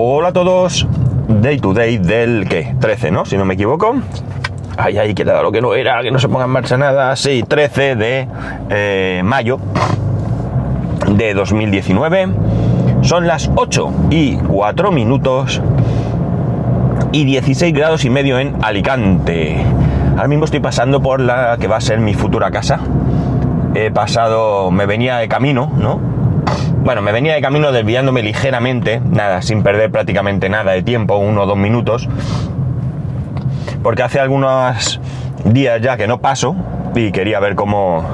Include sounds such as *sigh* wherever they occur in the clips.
Hola a todos. Day to day del ¿qué? 13, ¿no? Si no me equivoco. Ay, ay, que dado lo que no era, que no se ponga en marcha nada. Sí, 13 de eh, mayo de 2019. Son las 8 y 4 minutos y 16 grados y medio en Alicante. Ahora mismo estoy pasando por la que va a ser mi futura casa. He pasado, me venía de camino, ¿no? Bueno, me venía de camino desviándome ligeramente, nada, sin perder prácticamente nada de tiempo, uno o dos minutos. Porque hace algunos días ya que no paso y quería ver cómo,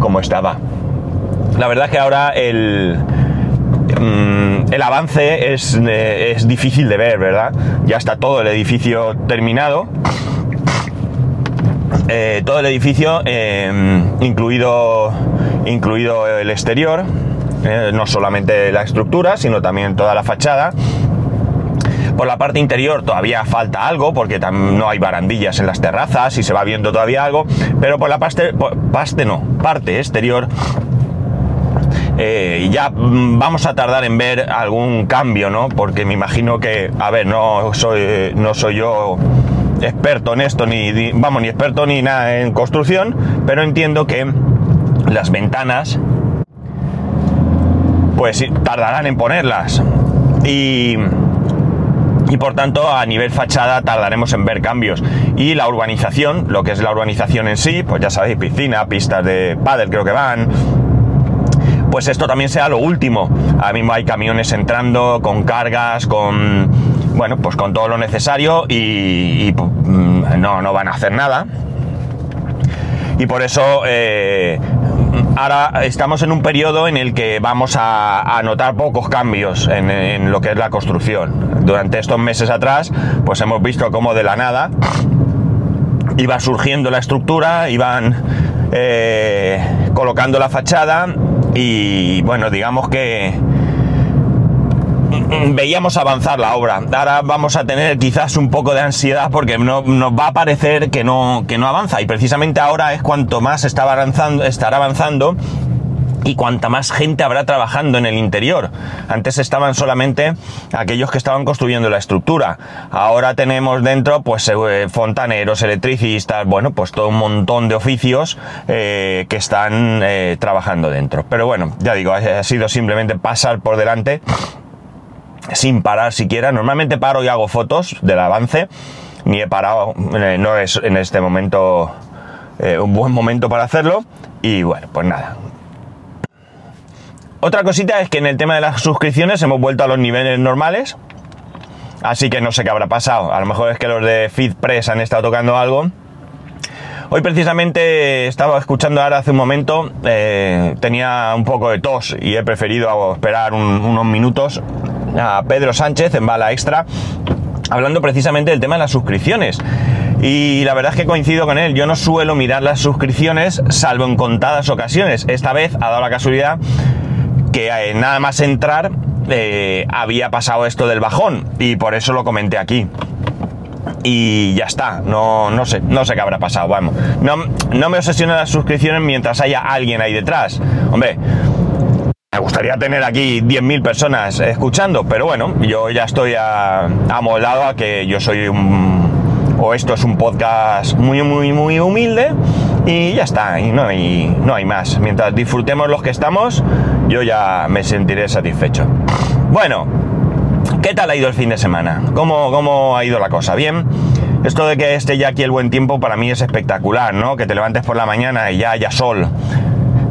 cómo estaba. La verdad es que ahora el, mm, el avance es, eh, es difícil de ver, ¿verdad? Ya está todo el edificio terminado. Eh, todo el edificio, eh, incluido, incluido el exterior, eh, no solamente la estructura, sino también toda la fachada. Por la parte interior todavía falta algo, porque no hay barandillas en las terrazas y se va viendo todavía algo, pero por la parte, por- paste no, parte exterior eh, ya mm, vamos a tardar en ver algún cambio, ¿no? Porque me imagino que, a ver, no soy, no soy yo experto en esto, ni- vamos, ni experto ni nada en construcción, pero entiendo que las ventanas, pues tardarán en ponerlas. Y, y por tanto a nivel fachada tardaremos en ver cambios. Y la urbanización, lo que es la urbanización en sí, pues ya sabéis, piscina, pistas de pádel creo que van, pues esto también sea lo último. Ahora mismo hay camiones entrando con cargas, con bueno, pues con todo lo necesario y, y, mm, no, no van a hacer nada. Y por eso eh, ahora estamos en un periodo en el que vamos a, notar pocos cambios en, lo que es la construcción. Durante estos meses atrás, pues hemos visto cómo de la nada iba surgiendo la estructura, iban eh, colocando la fachada y bueno, digamos que veíamos avanzar la obra. Ahora vamos a tener quizás un poco de ansiedad porque no, nos va a parecer que no, que no avanza y precisamente ahora es cuanto más está avanzando, estará avanzando y cuanta más gente habrá trabajando en el interior. Antes estaban solamente aquellos que estaban construyendo la estructura. Ahora tenemos dentro pues eh, fontaneros, electricistas, bueno, pues todo un montón de oficios eh, que están eh, trabajando dentro. Pero bueno, ya digo, ha sido simplemente pasar por delante sin parar siquiera. Normalmente paro y hago fotos del avance. Ni he parado, eh, no es en este momento eh, un buen momento para hacerlo. Y bueno, pues nada, otra cosita es que en el tema de las suscripciones hemos vuelto a los niveles normales. Así que no sé qué habrá pasado. A lo mejor es que los de FeedPress han estado tocando algo. Hoy precisamente estaba escuchando ahora hace un momento, eh, tenía un poco de tos y he preferido esperar un- unos minutos a Pedro Sánchez en Bala Extra, hablando precisamente del tema de las suscripciones. Y la verdad es que coincido con él, yo no suelo mirar las suscripciones salvo en contadas ocasiones. Esta vez ha dado la casualidad que eh, nada más entrar eh, había pasado esto del bajón y por eso lo comenté aquí. Y ya está, no, no sé, no sé qué habrá pasado, vamos. No, no me obsesionan las suscripciones mientras haya alguien ahí detrás. Hombre, gustaría tener aquí 10.000 personas escuchando, pero bueno, yo ya estoy amoldado a que yo soy un... o esto es un podcast muy, muy, muy humilde y ya está, y no hay, no hay más. Mientras disfrutemos los que estamos, yo ya me sentiré satisfecho. Bueno, ¿qué tal ha ido el fin de semana? ¿Cómo, cómo ha ido la cosa? ¿Bien? Esto de que esté ya aquí el buen tiempo para mí es espectacular, ¿no? Que te levantes por la mañana y ya haya sol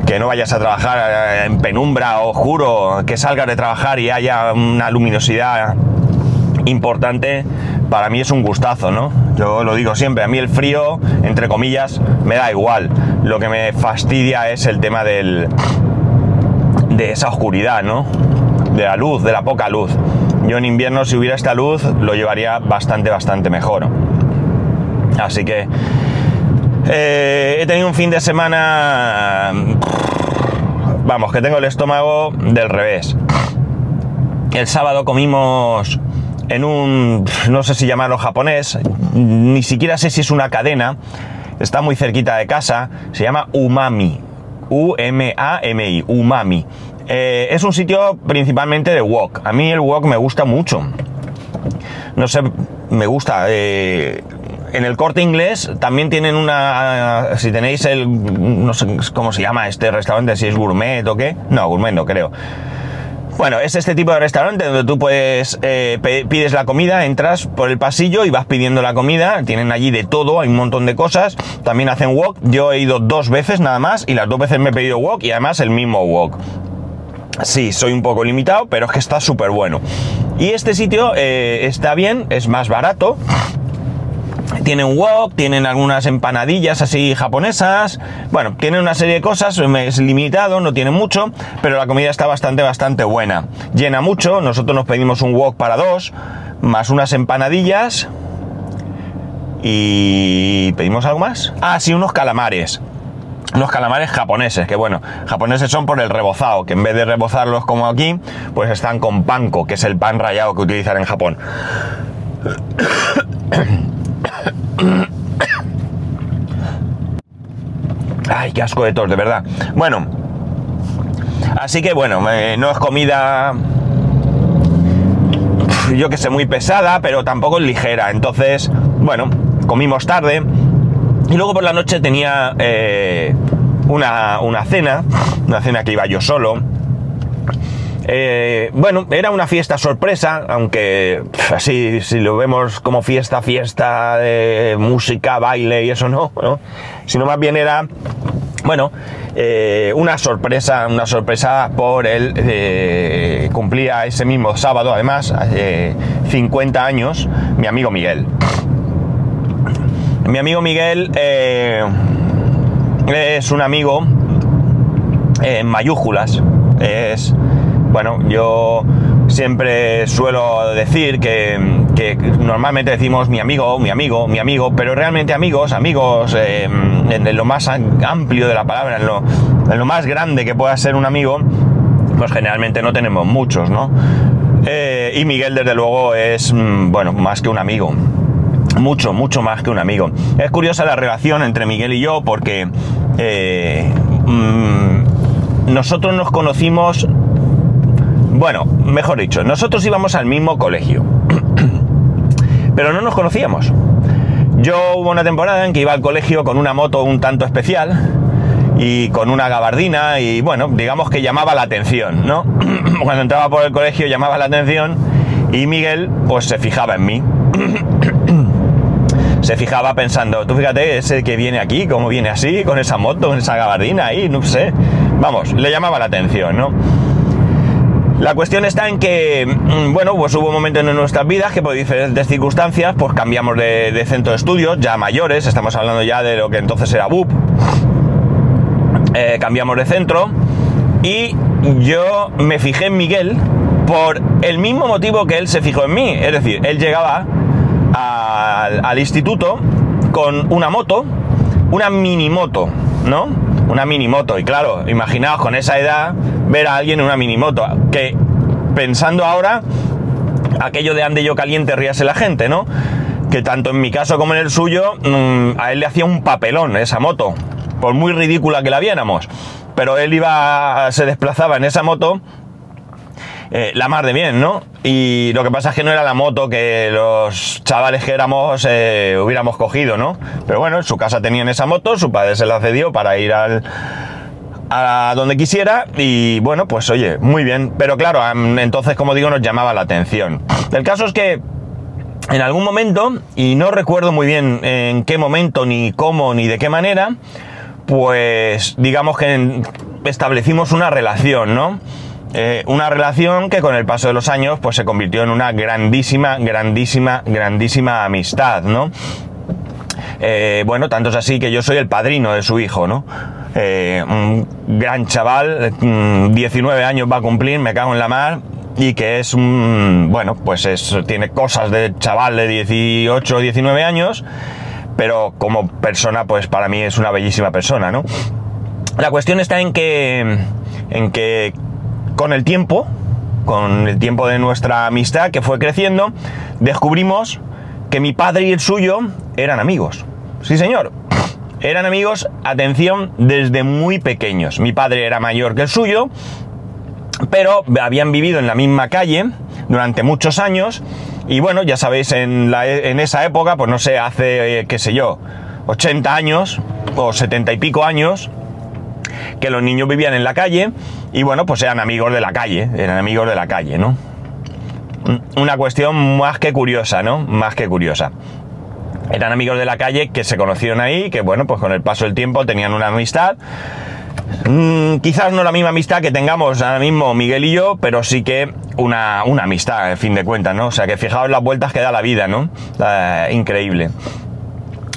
que no vayas a trabajar eh, en penumbra oscuro, que salgas de trabajar y haya una luminosidad importante, para mí es un gustazo, ¿no? Yo lo digo siempre, a mí el frío, entre comillas, me da igual. Lo que me fastidia es el tema del de esa oscuridad, ¿no? De la luz, de la poca luz. Yo en invierno si hubiera esta luz lo llevaría bastante, bastante mejor. Así que eh, he tenido un fin de semana... Vamos, que tengo el estómago del revés. El sábado comimos en un... no sé si llamarlo japonés, ni siquiera sé si es una cadena, está muy cerquita de casa, se llama Umami. U-M-A-M-I, Umami. Eh, es un sitio principalmente de wok. A mí el wok me gusta mucho. no sé, me gusta. eh, en el corte inglés también tienen una. Si tenéis el. No sé cómo se llama este restaurante, si es gourmet o qué. No, gourmet no creo. Bueno, es este tipo de restaurante donde tú puedes, eh, pides la comida, entras por el pasillo y vas pidiendo la comida. Tienen allí de todo, hay un montón de cosas. También hacen wok. Yo he ido dos veces nada más y las dos veces me he pedido wok y además el mismo wok. Sí, soy un poco limitado, pero es que está súper bueno. Y este sitio eh, está bien, es más barato. Tienen wok, tienen algunas empanadillas así japonesas. Bueno, tienen una serie de cosas, es limitado, no tiene mucho, pero la comida está bastante, bastante buena. Llena mucho, nosotros nos pedimos un wok para dos, más unas empanadillas. Y pedimos algo más. Ah, sí, unos calamares. Unos calamares japoneses, que bueno, japoneses son por el rebozado, que en vez de rebozarlos como aquí, pues están con panko, que es el pan rallado que utilizan en Japón. *coughs* *coughs* Ay, qué asco de tos, de verdad. Bueno, así que bueno, eh, no es comida, yo que sé, muy pesada, pero tampoco es ligera. Entonces, bueno, comimos tarde. Y luego por la noche tenía eh, una, una cena, una cena que iba yo solo. Eh, bueno, era una fiesta sorpresa, aunque así, si lo vemos como fiesta, fiesta de música, baile y eso no, ¿no? sino más bien era, bueno, eh, una sorpresa, una sorpresa por el, eh, cumplía ese mismo sábado, además, hace 50 años, mi amigo Miguel. Mi amigo Miguel eh, es un amigo en mayúsculas. Es, bueno, yo siempre suelo decir que, normalmente decimos mi amigo, mi amigo, mi amigo, pero realmente amigos, amigos, eh, en, en lo más amplio de la palabra, en lo, en lo más grande que pueda ser un amigo, pues generalmente no tenemos muchos, ¿no? Eh, y Miguel, desde luego, es, mm, bueno, más que un amigo mucho, mucho más que un amigo. Es curiosa la relación entre Miguel y yo porque eh, mm, nosotros nos conocimos, bueno, mejor dicho, nosotros íbamos al mismo colegio, *clears throat* pero no nos conocíamos. Yo hubo una temporada en que iba al colegio con una moto un tanto especial y con una gabardina y bueno, digamos que llamaba la atención, ¿no? *clears throat* Cuando entraba por el colegio llamaba la atención y Miguel pues se fijaba en mí *clears throat* se fijaba pensando, tú fíjate, ese que viene aquí, cómo viene así, con esa moto, con esa gabardina ahí, no sé. Vamos, le llamaba la atención, ¿no? La cuestión está en que, mm, bueno, pues hubo momentos en nuestras vidas que por diferentes circunstancias, pues cambiamos de, centro de estudios, ya mayores, estamos hablando ya de lo que entonces era BUP, eh, cambiamos de centro y yo me fijé en Miguel por el mismo motivo que él se fijó en mí, es decir, él llegaba al instituto con una moto, una mini moto, ¿no? Una mini moto. Y claro, imaginaos con esa edad ver a alguien en una mini moto. Que pensando ahora, aquello de ande yo caliente, ríase la gente, ¿no? Que tanto en mi caso como en el suyo, mmm, a él le hacía un papelón esa moto. Por muy ridícula que la viéramos. Pero él iba, se desplazaba en esa moto eh, la mar de bien, ¿no? Y lo que pasa es que no era la moto que los chavales que éramos eh, hubiéramos cogido, ¿no? Pero bueno, en su casa tenían esa moto, su padre se la cedió para ir al, a donde quisiera y bueno, pues oye, muy bien. Pero claro, entonces como digo, nos llamaba la atención. El caso es que en algún momento, y no recuerdo muy bien en qué momento, ni cómo, ni de qué manera, pues digamos que establecimos una relación, ¿no? Eh, una relación que con el paso de los años pues se convirtió en una grandísima, grandísima, grandísima amistad, ¿no? Eh, bueno, tanto es así que yo soy el padrino de su hijo, ¿no? Eh, un gran chaval, 19 años va a cumplir, me cago en la mar, y que es un, bueno, pues es, tiene cosas de chaval de 18 o 19 años, pero como persona, pues para mí es una bellísima persona, ¿no? La cuestión está en que, en que con el tiempo, con el tiempo de nuestra amistad que fue creciendo, descubrimos que mi padre y el suyo eran amigos. Sí, señor. Eran amigos, atención, desde muy pequeños. Mi padre era mayor que el suyo, pero habían vivido en la misma calle durante muchos años. Y bueno, ya sabéis, en, en esa época, pues no sé, hace, eh, qué sé yo, 80 años o 70 y pico años, que los niños vivían en la calle y bueno, pues eran amigos de la calle, eran amigos de la calle, ¿no? Una cuestión más que curiosa, ¿no? Más que curiosa. Eran amigos de la calle que se conocieron ahí, que bueno, pues con el paso del tiempo tenían una amistad. Mm, quizás no la misma amistad que tengamos ahora mismo Miguel y yo, pero sí que una, amistad, en fin de cuentas, ¿no? O sea, que fijaos las vueltas que da la vida, ¿no? increíble.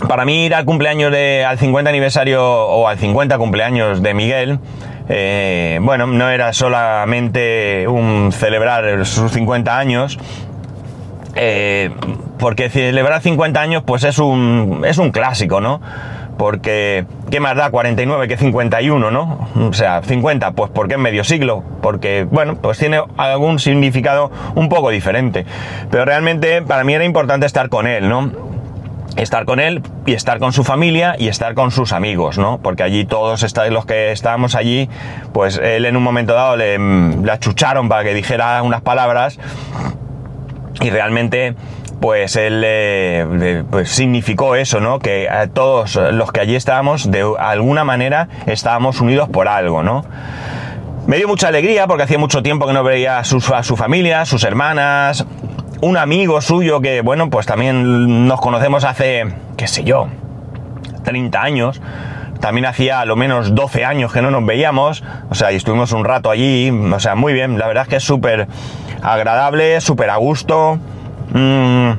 Para mí ir al cumpleaños de, al 50 aniversario o al 50 cumpleaños de Miguel, eh, bueno, no era solamente un celebrar sus 50 años, eh, porque celebrar 50 años pues es un, es un clásico, ¿no? Porque, ¿qué más da 49 que 51, no? O sea, 50, pues porque es medio siglo, porque, bueno, pues tiene algún significado un poco diferente. Pero realmente para mí era importante estar con él, ¿no? Estar con él y estar con su familia y estar con sus amigos, ¿no? Porque allí todos los que estábamos allí, pues él en un momento dado le, le achucharon para que dijera unas palabras y realmente pues él eh, pues significó eso, ¿no? Que todos los que allí estábamos, de alguna manera, estábamos unidos por algo, ¿no? Me dio mucha alegría porque hacía mucho tiempo que no veía a a su familia, sus hermanas, un amigo suyo que, bueno, pues también nos conocemos hace, qué sé yo, 30 años. También hacía lo menos 12 años que no nos veíamos. O sea, y estuvimos un rato allí. O sea, muy bien. La verdad es que es súper agradable, súper a gusto. Mm,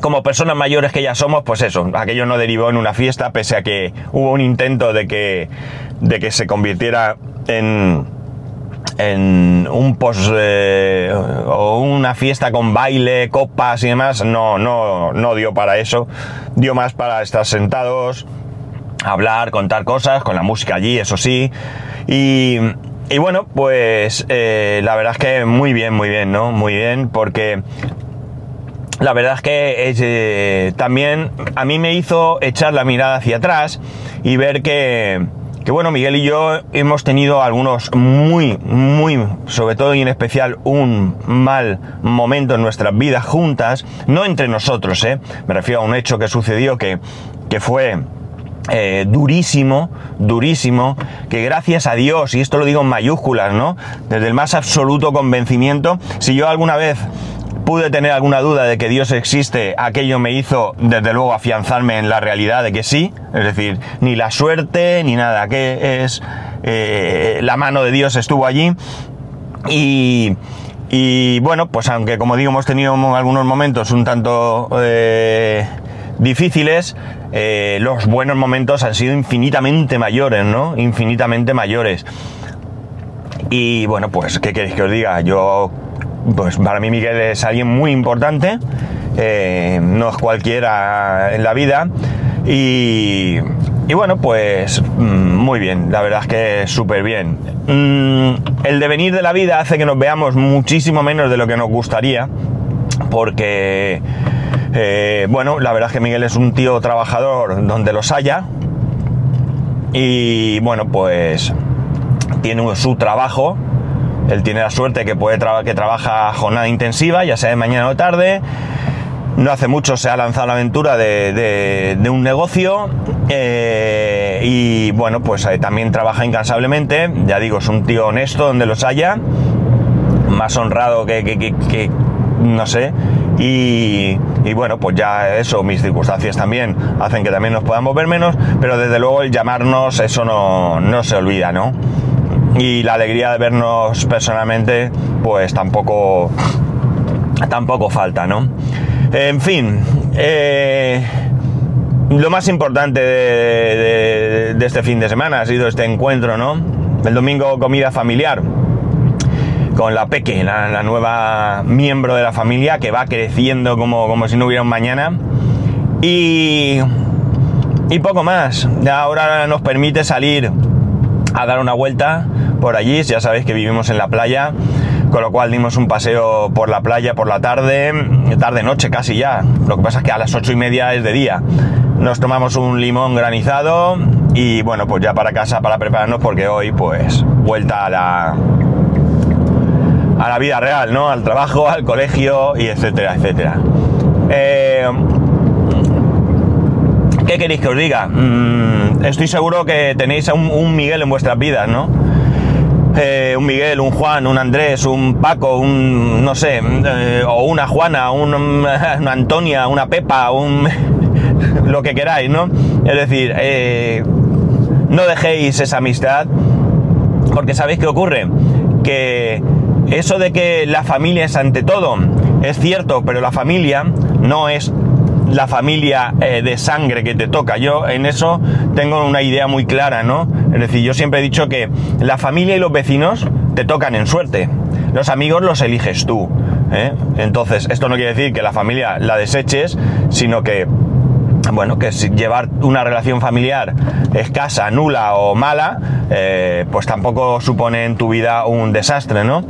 como personas mayores que ya somos, pues eso, aquello no derivó en una fiesta, pese a que hubo un intento de que, de que se convirtiera en, en un post eh, o una fiesta con baile, copas y demás, no, no, no dio para eso, dio más para estar sentados, hablar, contar cosas, con la música allí, eso sí, y, y bueno, pues eh, la verdad es que muy bien, muy bien, ¿no? Muy bien, porque la verdad es que eh, también a mí me hizo echar la mirada hacia atrás y ver que, que, bueno, Miguel y yo hemos tenido algunos muy, muy, sobre todo y en especial un mal momento en nuestras vidas juntas, no entre nosotros, ¿eh? me refiero a un hecho que sucedió que, que fue eh, durísimo, durísimo, que gracias a Dios, y esto lo digo en mayúsculas, ¿no? Desde el más absoluto convencimiento, si yo alguna vez pude tener alguna duda de que Dios existe, aquello me hizo desde luego afianzarme en la realidad de que sí, es decir, ni la suerte ni nada, que es eh, la mano de Dios estuvo allí y, y, bueno, pues aunque como digo hemos tenido algunos momentos un tanto eh, difíciles, eh, los buenos momentos han sido infinitamente mayores, ¿no? Infinitamente mayores. Y bueno, pues, ¿qué queréis que os diga? Yo, pues para mí Miguel es alguien muy importante, eh, no es cualquiera en la vida. Y, y bueno, pues mm, muy bien, la verdad es que súper bien. Mm, el devenir de la vida hace que nos veamos muchísimo menos de lo que nos gustaría, porque eh, bueno, la verdad es que Miguel es un tío trabajador donde los haya. Y bueno, pues tiene su trabajo. Él tiene la suerte que puede que trabaja jornada intensiva, ya sea de mañana o tarde. No hace mucho se ha lanzado la aventura de, un negocio eh, y bueno, pues eh, también trabaja incansablemente. Ya digo, es un tío honesto donde los haya, más honrado que, que no sé, y, bueno, pues ya eso, mis circunstancias también hacen que también nos podamos ver menos, pero desde luego el llamarnos, eso no, no se olvida, ¿no? Y la alegría de vernos personalmente, pues tampoco, tampoco falta, ¿no? En fin, eh, lo más importante de, este fin de semana ha sido este encuentro, ¿no? El domingo comida familiar con la Peque, la, nueva miembro de la familia que va creciendo como, como si no hubiera un mañana. Y, y poco más. Ahora nos permite salir a dar una vuelta por allí. Ya sabéis que vivimos en la playa, con lo cual dimos un paseo por la playa por la tarde, tarde-noche casi ya. Lo que pasa es que a las ocho y media es de día. Nos tomamos un limón granizado y bueno, pues ya para casa para prepararnos porque hoy pues vuelta a la a la vida real, ¿no? Al trabajo, al colegio y etcétera, etcétera. Eh, ¿Qué queréis que os diga? Mm, estoy seguro que tenéis un, un Miguel en vuestras vidas, ¿no? Eh, un Miguel, un Juan, un Andrés, un Paco, un no sé, eh, o una Juana, un, *laughs* una Antonia, una Pepa, un *laughs* lo que queráis, ¿no? Es decir, eh, no dejéis esa amistad, porque sabéis qué ocurre, que eso de que la familia es ante todo, es cierto, pero la familia no es la familia eh, de sangre que te toca. Yo en eso tengo una idea muy clara, ¿no? Es decir, yo siempre he dicho que la familia y los vecinos te tocan en suerte. Los amigos los eliges tú. ¿eh? Entonces, esto no quiere decir que la familia la deseches, sino que bueno, que llevar una relación familiar escasa, nula o mala, eh, pues tampoco supone en tu vida un desastre, ¿no?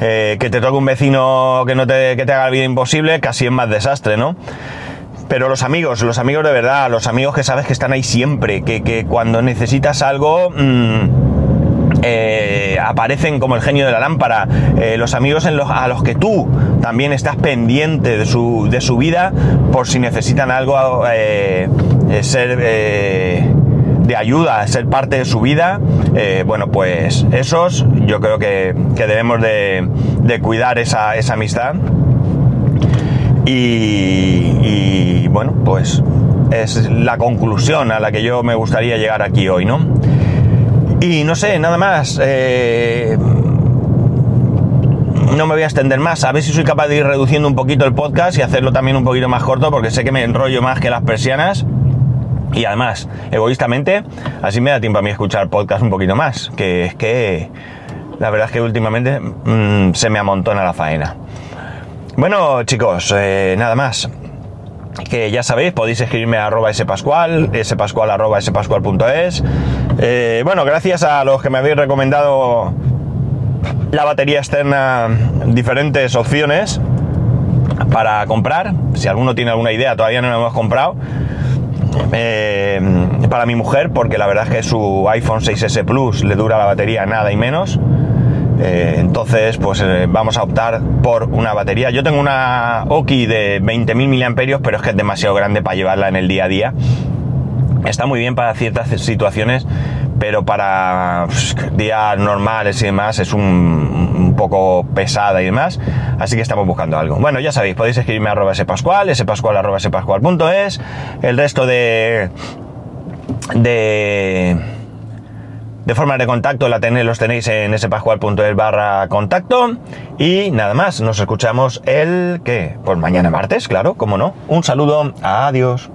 que te toque un vecino que no te, que te haga la vida imposible, casi es más desastre, ¿no? Pero los amigos, los amigos de verdad, los amigos que sabes que están ahí siempre, que, cuando necesitas algo... Mm, eh, aparecen como el genio de la lámpara, eh, los amigos a los que tú también estás pendiente de su, de su vida por si necesitan algo, eh, ser de ayuda, ser parte de su vida, bueno, pues esos yo creo que, debemos de, cuidar esa, esa amistad. Y, bueno, pues es la conclusión a la que yo me gustaría llegar aquí hoy, ¿no? Y no sé, nada más. Eh, no me voy a extender más. A ver si soy capaz de ir reduciendo un poquito el podcast y hacerlo también un poquito más corto, porque sé que me enrollo más que las persianas. Y además, egoístamente, así me da tiempo a mí escuchar podcast un poquito más. Que es que la verdad es que últimamente mm, se me amontona la faena. Bueno, chicos, eh, nada más. Que ya sabéis, podéis escribirme a arroba spascual, spascual arroba spascual.es. Eh, bueno, gracias a los que me habéis recomendado la batería externa, diferentes opciones para comprar. Si alguno tiene alguna idea, todavía no lo hemos comprado. Eh, para mi mujer, porque la verdad es que su iPhone 6S Plus le dura la batería nada y menos. Eh, entonces, pues eh, vamos a optar por una batería. Yo tengo una Oki de 20.000 mAh, pero es que es demasiado grande para llevarla en el día a día. Está muy bien para ciertas situaciones, pero para pues, días normales y demás es un, poco pesada y demás. Así que estamos buscando algo. Bueno, ya sabéis, podéis escribirme a arroba spascual. El resto de... de de forma de contacto la tenéis, los tenéis en spascual.es barra contacto. Y nada más, nos escuchamos el que, pues mañana martes, claro, como no. Un saludo, adiós.